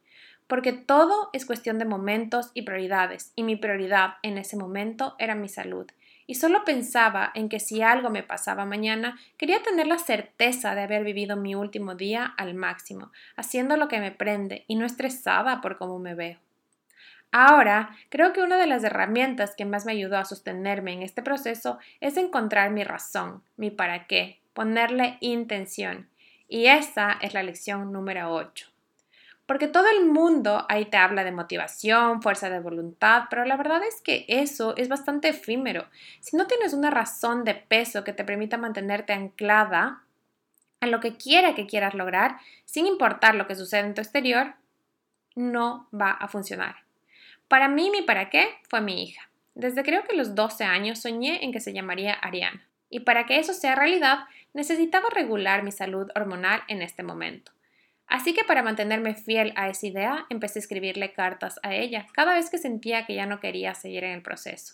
Porque todo es cuestión de momentos y prioridades, y mi prioridad en ese momento era mi salud. Y solo pensaba en que si algo me pasaba mañana, quería tener la certeza de haber vivido mi último día al máximo, haciendo lo que me prende y no estresada por cómo me veo. Ahora, creo que una de las herramientas que más me ayudó a sostenerme en este proceso es encontrar mi razón, mi para qué, ponerle intención. Y esa es la lección número 8. Porque todo el mundo ahí te habla de motivación, fuerza de voluntad, pero la verdad es que eso es bastante efímero. Si no tienes una razón de peso que te permita mantenerte anclada a lo que quiera que quieras lograr, sin importar lo que suceda en tu exterior, no va a funcionar. Para mí, mi para qué fue mi hija. Desde creo que los 12 años soñé en que se llamaría Ariana. Y para que eso sea realidad, necesitaba regular mi salud hormonal en este momento. Así que para mantenerme fiel a esa idea, empecé a escribirle cartas a ella cada vez que sentía que ya no quería seguir en el proceso.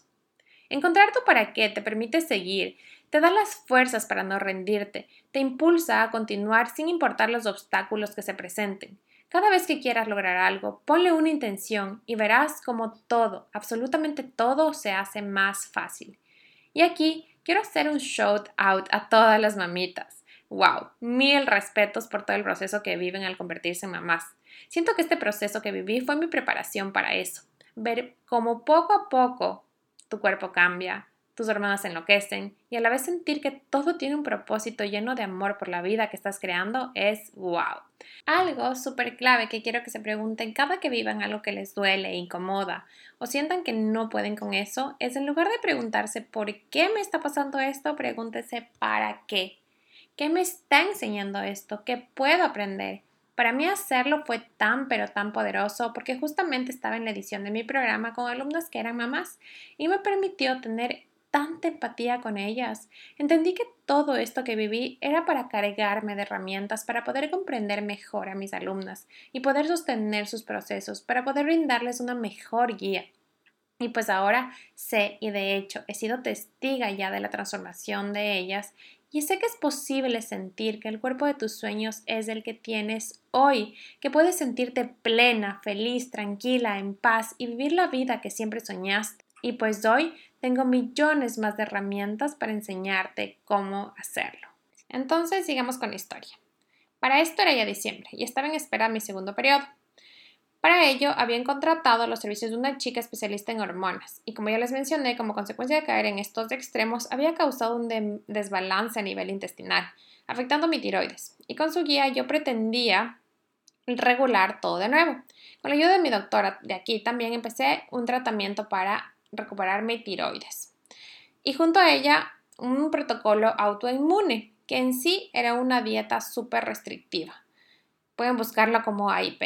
Encontrar tu para qué te permite seguir, te da las fuerzas para no rendirte, te impulsa a continuar sin importar los obstáculos que se presenten. Cada vez que quieras lograr algo, ponle una intención y verás como todo, absolutamente todo, se hace más fácil. Y aquí quiero hacer un shout out a todas las mamitas wow, mil respetos por todo el proceso que viven al convertirse en mamás. Siento que este proceso que viví fue mi preparación para eso. Ver cómo poco a poco tu cuerpo cambia, tus hormonas enloquecen y a la vez sentir que todo tiene un propósito lleno de amor por la vida que estás creando es wow. Algo súper clave que quiero que se pregunten cada que vivan algo que les duele incomoda o sientan que no pueden con eso es en lugar de preguntarse por qué me está pasando esto, pregúntese para qué. ¿Qué me está enseñando esto? ¿Qué puedo aprender? Para mí hacerlo fue tan pero tan poderoso porque justamente estaba en la edición de mi programa con alumnas que eran mamás y me permitió tener tanta empatía con ellas. Entendí que todo esto que viví era para cargarme de herramientas para poder comprender mejor a mis alumnas y poder sostener sus procesos, para poder brindarles una mejor guía. Y pues ahora sé y de hecho he sido testiga ya de la transformación de ellas y sé que es posible sentir que el cuerpo de tus sueños es el que tienes hoy, que puedes sentirte plena, feliz, tranquila, en paz y vivir la vida que siempre soñaste. Y pues hoy tengo millones más de herramientas para enseñarte cómo hacerlo. Entonces sigamos con la historia. Para esto era ya diciembre y estaba en espera mi segundo periodo. Para ello, habían contratado los servicios de una chica especialista en hormonas, y como ya les mencioné, como consecuencia de caer en estos extremos, había causado un desbalance a nivel intestinal, afectando mi tiroides, y con su guía yo pretendía regular todo de nuevo. Con la ayuda de mi doctora de aquí también empecé un tratamiento para recuperar mi tiroides. Y junto a ella, un protocolo autoinmune, que en sí era una dieta súper restrictiva. Pueden buscarla como AIP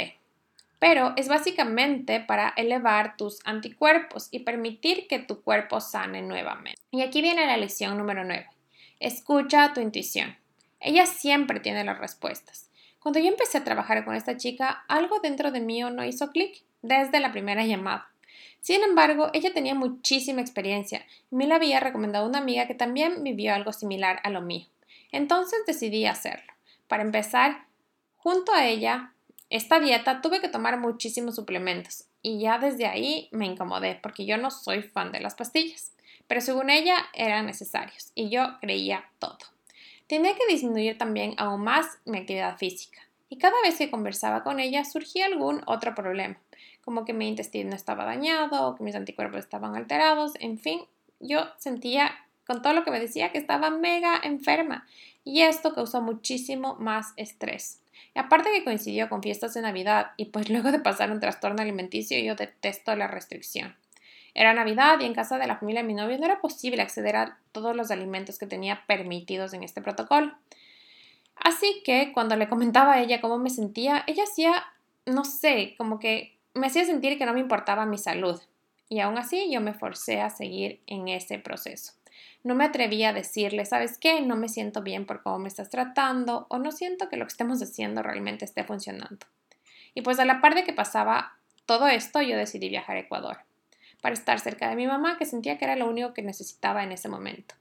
pero es básicamente para elevar tus anticuerpos y permitir que tu cuerpo sane nuevamente. Y aquí viene la lección número 9. Escucha a tu intuición. Ella siempre tiene las respuestas. Cuando yo empecé a trabajar con esta chica, algo dentro de mí no hizo clic desde la primera llamada. Sin embargo, ella tenía muchísima experiencia y me la había recomendado una amiga que también vivió algo similar a lo mío. Entonces decidí hacerlo. Para empezar, junto a ella esta dieta tuve que tomar muchísimos suplementos y ya desde ahí me incomodé porque yo no soy fan de las pastillas, pero según ella eran necesarios y yo creía todo. Tenía que disminuir también aún más mi actividad física y cada vez que conversaba con ella surgía algún otro problema, como que mi intestino estaba dañado que mis anticuerpos estaban alterados, en fin, yo sentía con todo lo que me decía que estaba mega enferma y esto causó muchísimo más estrés. Y aparte que coincidió con fiestas de Navidad y pues luego de pasar un trastorno alimenticio yo detesto la restricción. Era Navidad y en casa de la familia de mi novio no era posible acceder a todos los alimentos que tenía permitidos en este protocolo. Así que cuando le comentaba a ella cómo me sentía, ella hacía, no sé, como que me hacía sentir que no me importaba mi salud. Y aún así yo me forcé a seguir en ese proceso. No me atrevía a decirle, ¿sabes qué? No me siento bien por cómo me estás tratando o no siento que lo que estemos haciendo realmente esté funcionando. Y pues a la par de que pasaba todo esto, yo decidí viajar a Ecuador para estar cerca de mi mamá, que sentía que era lo único que necesitaba en ese momento.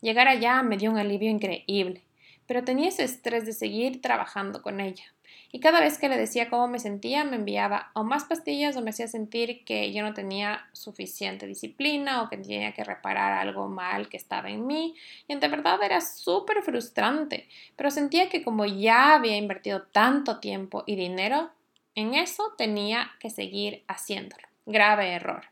Llegar allá me dio un alivio increíble, pero tenía ese estrés de seguir trabajando con ella y cada vez que le decía cómo me sentía me enviaba o más pastillas o me hacía sentir que yo no tenía suficiente disciplina o que tenía que reparar algo mal que estaba en mí y de verdad era súper frustrante, pero sentía que como ya había invertido tanto tiempo y dinero en eso tenía que seguir haciéndolo. Grave error.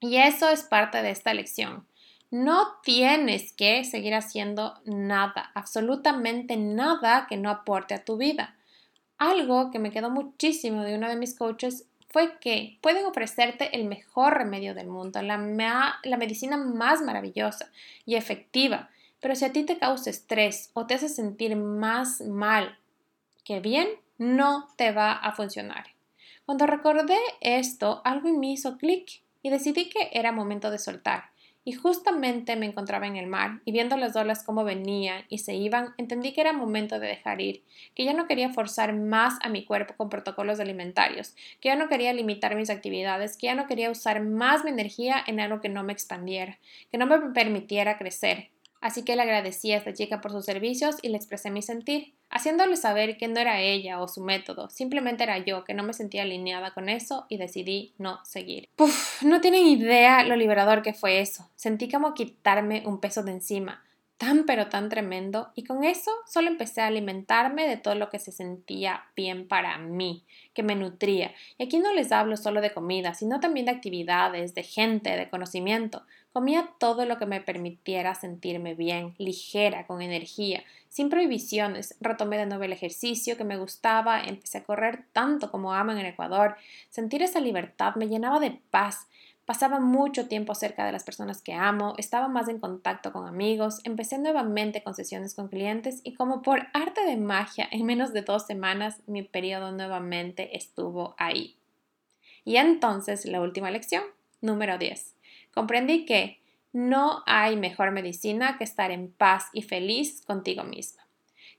Y eso es parte de esta lección. No tienes que seguir haciendo nada, absolutamente nada que no aporte a tu vida. Algo que me quedó muchísimo de uno de mis coaches fue que pueden ofrecerte el mejor remedio del mundo, la, la medicina más maravillosa y efectiva, pero si a ti te causa estrés o te hace sentir más mal que bien, no te va a funcionar. Cuando recordé esto, algo en mí hizo clic y decidí que era momento de soltar. Y justamente me encontraba en el mar y viendo las olas cómo venían y se iban, entendí que era momento de dejar ir, que ya no quería forzar más a mi cuerpo con protocolos alimentarios, que ya no quería limitar mis actividades, que ya no quería usar más mi energía en algo que no me expandiera, que no me permitiera crecer, Así que le agradecí a esta chica por sus servicios y le expresé mi sentir, haciéndole saber que no era ella o su método, simplemente era yo, que no me sentía alineada con eso y decidí no seguir. Puf, no tienen idea lo liberador que fue eso. Sentí como quitarme un peso de encima tan pero tan tremendo y con eso solo empecé a alimentarme de todo lo que se sentía bien para mí, que me nutría. Y aquí no les hablo solo de comida, sino también de actividades, de gente, de conocimiento. Comía todo lo que me permitiera sentirme bien, ligera, con energía, sin prohibiciones. Retomé de nuevo el ejercicio que me gustaba, empecé a correr tanto como amo en el Ecuador. Sentir esa libertad me llenaba de paz. Pasaba mucho tiempo cerca de las personas que amo, estaba más en contacto con amigos, empecé nuevamente con sesiones con clientes y como por arte de magia, en menos de dos semanas mi periodo nuevamente estuvo ahí. Y entonces la última lección, número 10. Comprendí que no hay mejor medicina que estar en paz y feliz contigo misma,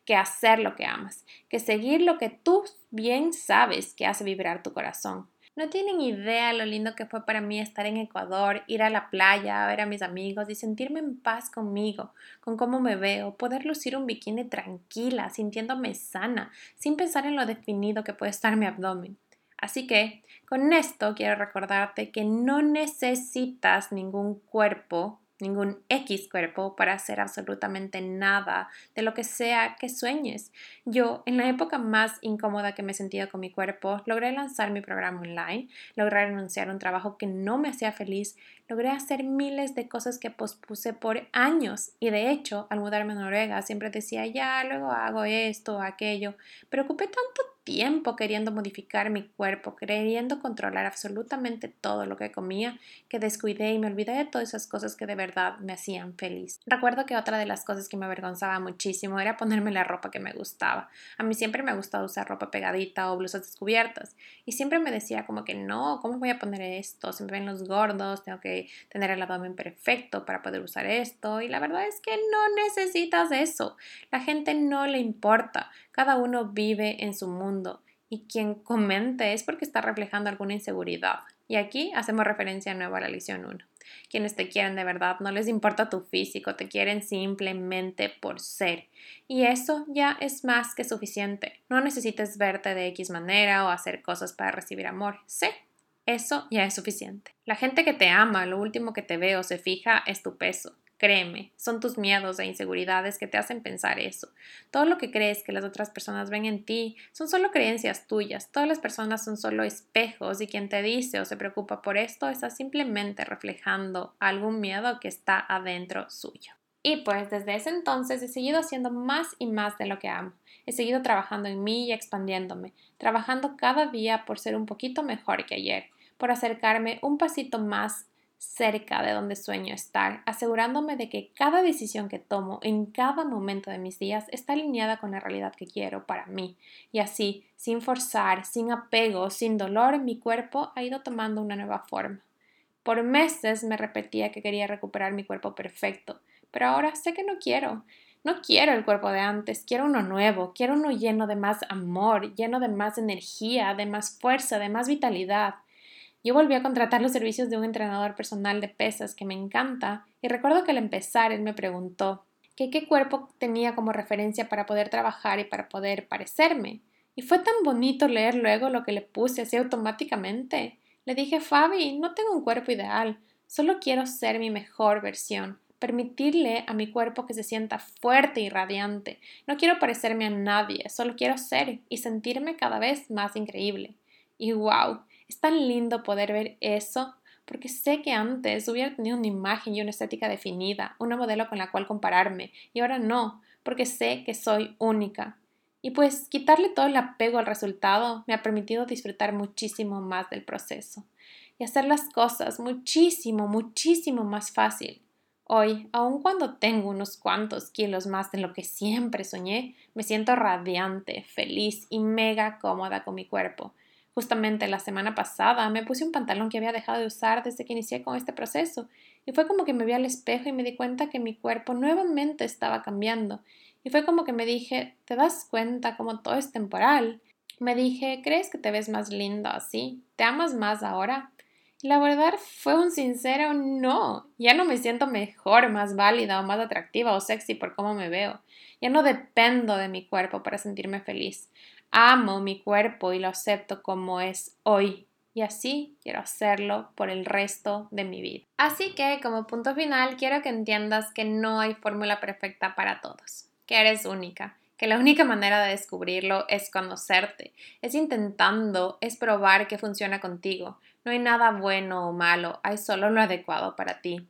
que hacer lo que amas, que seguir lo que tú bien sabes que hace vibrar tu corazón no tienen idea lo lindo que fue para mí estar en Ecuador, ir a la playa, ver a mis amigos y sentirme en paz conmigo, con cómo me veo, poder lucir un bikini tranquila, sintiéndome sana, sin pensar en lo definido que puede estar mi abdomen. Así que, con esto quiero recordarte que no necesitas ningún cuerpo ningún X cuerpo para hacer absolutamente nada de lo que sea que sueñes. Yo, en la época más incómoda que me sentía con mi cuerpo, logré lanzar mi programa online, logré renunciar a un trabajo que no me hacía feliz, logré hacer miles de cosas que pospuse por años y de hecho, al mudarme a Noruega, siempre decía, ya, luego hago esto o aquello, pero ocupé tanto tiempo queriendo modificar mi cuerpo, queriendo controlar absolutamente todo lo que comía, que descuidé y me olvidé de todas esas cosas que de verdad me hacían feliz. Recuerdo que otra de las cosas que me avergonzaba muchísimo era ponerme la ropa que me gustaba. A mí siempre me ha gustado usar ropa pegadita o blusas descubiertas y siempre me decía como que no, ¿cómo voy a poner esto? Se ven los gordos, tengo que tener el abdomen perfecto para poder usar esto y la verdad es que no necesitas eso. La gente no le importa. Cada uno vive en su mundo y quien comente es porque está reflejando alguna inseguridad. Y aquí hacemos referencia de a la lección 1. Quienes te quieren de verdad no les importa tu físico, te quieren simplemente por ser. Y eso ya es más que suficiente. No necesites verte de X manera o hacer cosas para recibir amor. Sé, eso ya es suficiente. La gente que te ama, lo último que te ve o se fija es tu peso. Créeme, son tus miedos e inseguridades que te hacen pensar eso. Todo lo que crees que las otras personas ven en ti son solo creencias tuyas. Todas las personas son solo espejos y quien te dice o se preocupa por esto está simplemente reflejando algún miedo que está adentro suyo. Y pues desde ese entonces he seguido haciendo más y más de lo que amo. He seguido trabajando en mí y expandiéndome, trabajando cada día por ser un poquito mejor que ayer, por acercarme un pasito más cerca de donde sueño estar, asegurándome de que cada decisión que tomo en cada momento de mis días está alineada con la realidad que quiero para mí. Y así, sin forzar, sin apego, sin dolor, mi cuerpo ha ido tomando una nueva forma. Por meses me repetía que quería recuperar mi cuerpo perfecto, pero ahora sé que no quiero. No quiero el cuerpo de antes, quiero uno nuevo, quiero uno lleno de más amor, lleno de más energía, de más fuerza, de más vitalidad. Yo volví a contratar los servicios de un entrenador personal de pesas que me encanta y recuerdo que al empezar él me preguntó qué cuerpo tenía como referencia para poder trabajar y para poder parecerme. Y fue tan bonito leer luego lo que le puse así automáticamente. Le dije, Fabi, no tengo un cuerpo ideal, solo quiero ser mi mejor versión, permitirle a mi cuerpo que se sienta fuerte y radiante. No quiero parecerme a nadie, solo quiero ser y sentirme cada vez más increíble. Y wow, es tan lindo poder ver eso porque sé que antes hubiera tenido una imagen y una estética definida, una modelo con la cual compararme, y ahora no, porque sé que soy única. Y pues quitarle todo el apego al resultado me ha permitido disfrutar muchísimo más del proceso y hacer las cosas muchísimo, muchísimo más fácil. Hoy, aun cuando tengo unos cuantos kilos más de lo que siempre soñé, me siento radiante, feliz y mega cómoda con mi cuerpo. Justamente la semana pasada me puse un pantalón que había dejado de usar desde que inicié con este proceso y fue como que me vi al espejo y me di cuenta que mi cuerpo nuevamente estaba cambiando y fue como que me dije, ¿te das cuenta como todo es temporal? Me dije, ¿crees que te ves más lindo así? ¿Te amas más ahora? La verdad fue un sincero no. Ya no me siento mejor, más válida o más atractiva o sexy por cómo me veo. Ya no dependo de mi cuerpo para sentirme feliz. Amo mi cuerpo y lo acepto como es hoy. Y así quiero hacerlo por el resto de mi vida. Así que, como punto final, quiero que entiendas que no hay fórmula perfecta para todos, que eres única que la única manera de descubrirlo es conocerte, es intentando, es probar que funciona contigo. No hay nada bueno o malo, hay solo lo adecuado para ti.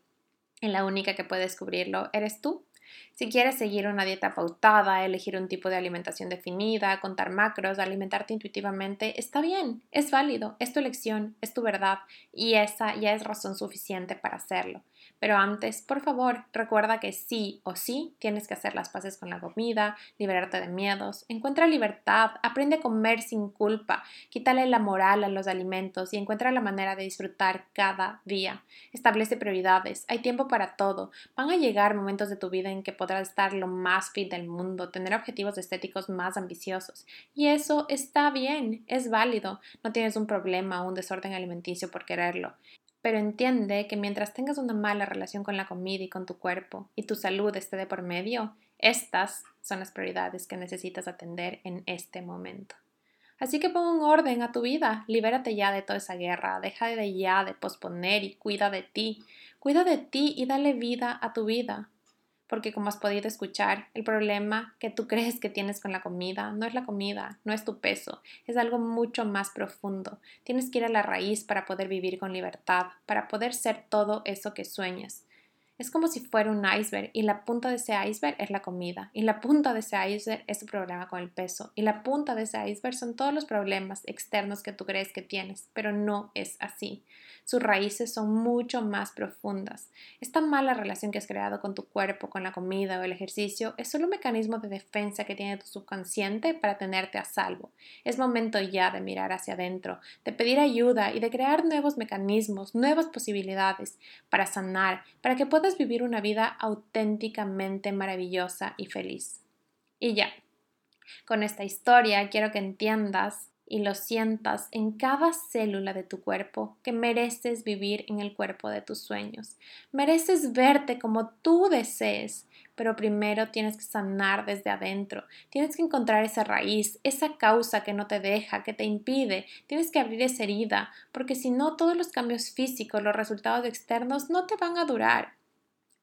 Y la única que puede descubrirlo eres tú. Si quieres seguir una dieta pautada, elegir un tipo de alimentación definida, contar macros, alimentarte intuitivamente, está bien, es válido, es tu elección, es tu verdad y esa ya es razón suficiente para hacerlo. Pero antes, por favor, recuerda que sí o sí tienes que hacer las paces con la comida, liberarte de miedos, encuentra libertad, aprende a comer sin culpa, quítale la moral a los alimentos y encuentra la manera de disfrutar cada día. Establece prioridades, hay tiempo para todo. Van a llegar momentos de tu vida en que podrás estar lo más fit del mundo, tener objetivos estéticos más ambiciosos. Y eso está bien, es válido. No tienes un problema o un desorden alimenticio por quererlo pero entiende que mientras tengas una mala relación con la comida y con tu cuerpo y tu salud esté de por medio, estas son las prioridades que necesitas atender en este momento. Así que pon un orden a tu vida, libérate ya de toda esa guerra, deja de ya de posponer y cuida de ti, cuida de ti y dale vida a tu vida porque como has podido escuchar, el problema que tú crees que tienes con la comida no es la comida, no es tu peso, es algo mucho más profundo. Tienes que ir a la raíz para poder vivir con libertad, para poder ser todo eso que sueñas. Es como si fuera un iceberg y la punta de ese iceberg es la comida y la punta de ese iceberg es tu problema con el peso y la punta de ese iceberg son todos los problemas externos que tú crees que tienes, pero no es así sus raíces son mucho más profundas. Esta mala relación que has creado con tu cuerpo, con la comida o el ejercicio es solo un mecanismo de defensa que tiene tu subconsciente para tenerte a salvo. Es momento ya de mirar hacia adentro, de pedir ayuda y de crear nuevos mecanismos, nuevas posibilidades para sanar, para que puedas vivir una vida auténticamente maravillosa y feliz. Y ya, con esta historia quiero que entiendas y lo sientas en cada célula de tu cuerpo que mereces vivir en el cuerpo de tus sueños. Mereces verte como tú desees, pero primero tienes que sanar desde adentro. Tienes que encontrar esa raíz, esa causa que no te deja, que te impide. Tienes que abrir esa herida, porque si no, todos los cambios físicos, los resultados externos no te van a durar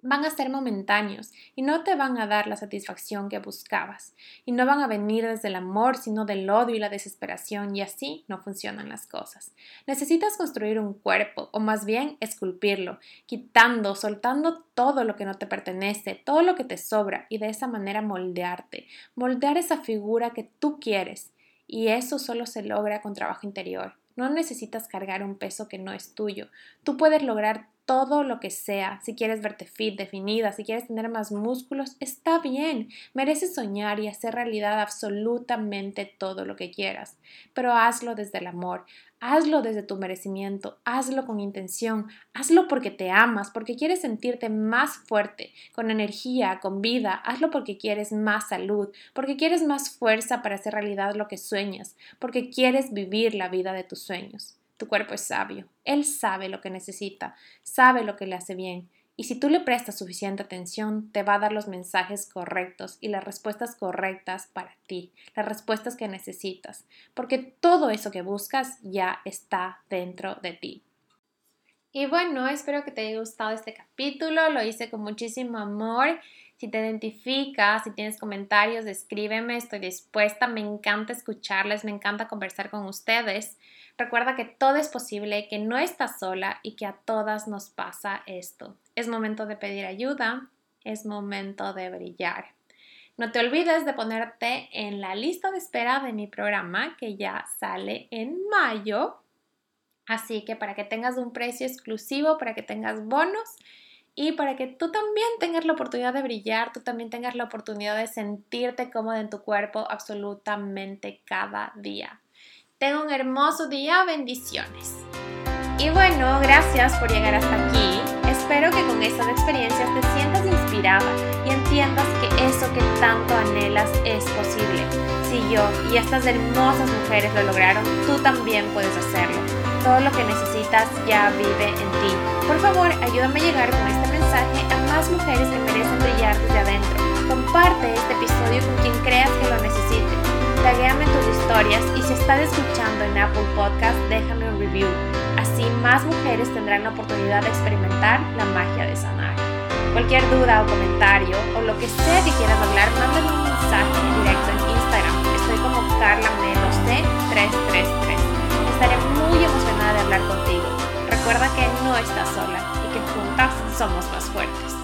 van a ser momentáneos y no te van a dar la satisfacción que buscabas y no van a venir desde el amor sino del odio y la desesperación y así no funcionan las cosas. Necesitas construir un cuerpo o más bien esculpirlo, quitando, soltando todo lo que no te pertenece, todo lo que te sobra y de esa manera moldearte, moldear esa figura que tú quieres y eso solo se logra con trabajo interior. No necesitas cargar un peso que no es tuyo. Tú puedes lograr todo lo que sea. Si quieres verte fit, definida, si quieres tener más músculos, está bien. Mereces soñar y hacer realidad absolutamente todo lo que quieras. Pero hazlo desde el amor, hazlo desde tu merecimiento, hazlo con intención, hazlo porque te amas, porque quieres sentirte más fuerte, con energía, con vida, hazlo porque quieres más salud, porque quieres más fuerza para hacer realidad lo que sueñas, porque quieres vivir la vida de tus sueños. Tu cuerpo es sabio. Él sabe lo que necesita, sabe lo que le hace bien. Y si tú le prestas suficiente atención, te va a dar los mensajes correctos y las respuestas correctas para ti, las respuestas que necesitas, porque todo eso que buscas ya está dentro de ti. Y bueno, espero que te haya gustado este capítulo, lo hice con muchísimo amor. Si te identificas, si tienes comentarios, escríbeme, estoy dispuesta, me encanta escucharles, me encanta conversar con ustedes. Recuerda que todo es posible, que no estás sola y que a todas nos pasa esto. Es momento de pedir ayuda, es momento de brillar. No te olvides de ponerte en la lista de espera de mi programa que ya sale en mayo. Así que para que tengas un precio exclusivo, para que tengas bonos y para que tú también tengas la oportunidad de brillar, tú también tengas la oportunidad de sentirte cómodo en tu cuerpo absolutamente cada día. Tengo un hermoso día, bendiciones. Y bueno, gracias por llegar hasta aquí. Espero que con estas experiencias te sientas inspirada y entiendas que eso que tanto anhelas es posible. Si yo y estas hermosas mujeres lo lograron, tú también puedes hacerlo. Todo lo que necesitas ya vive en ti. Por favor, ayúdame a llegar con este mensaje a más mujeres que merecen brillar desde adentro. Comparte este episodio con quien creas que lo necesite. Taguéame tus historias y si estás escuchando en Apple Podcast, déjame un review. Así más mujeres tendrán la oportunidad de experimentar la magia de sanar. Cualquier duda o comentario o lo que sea que quieras hablar, mándame un mensaje directo en Instagram. Estoy como Carla Melos 333. Estaré muy emocionada de hablar contigo. Recuerda que no estás sola y que juntas somos más fuertes.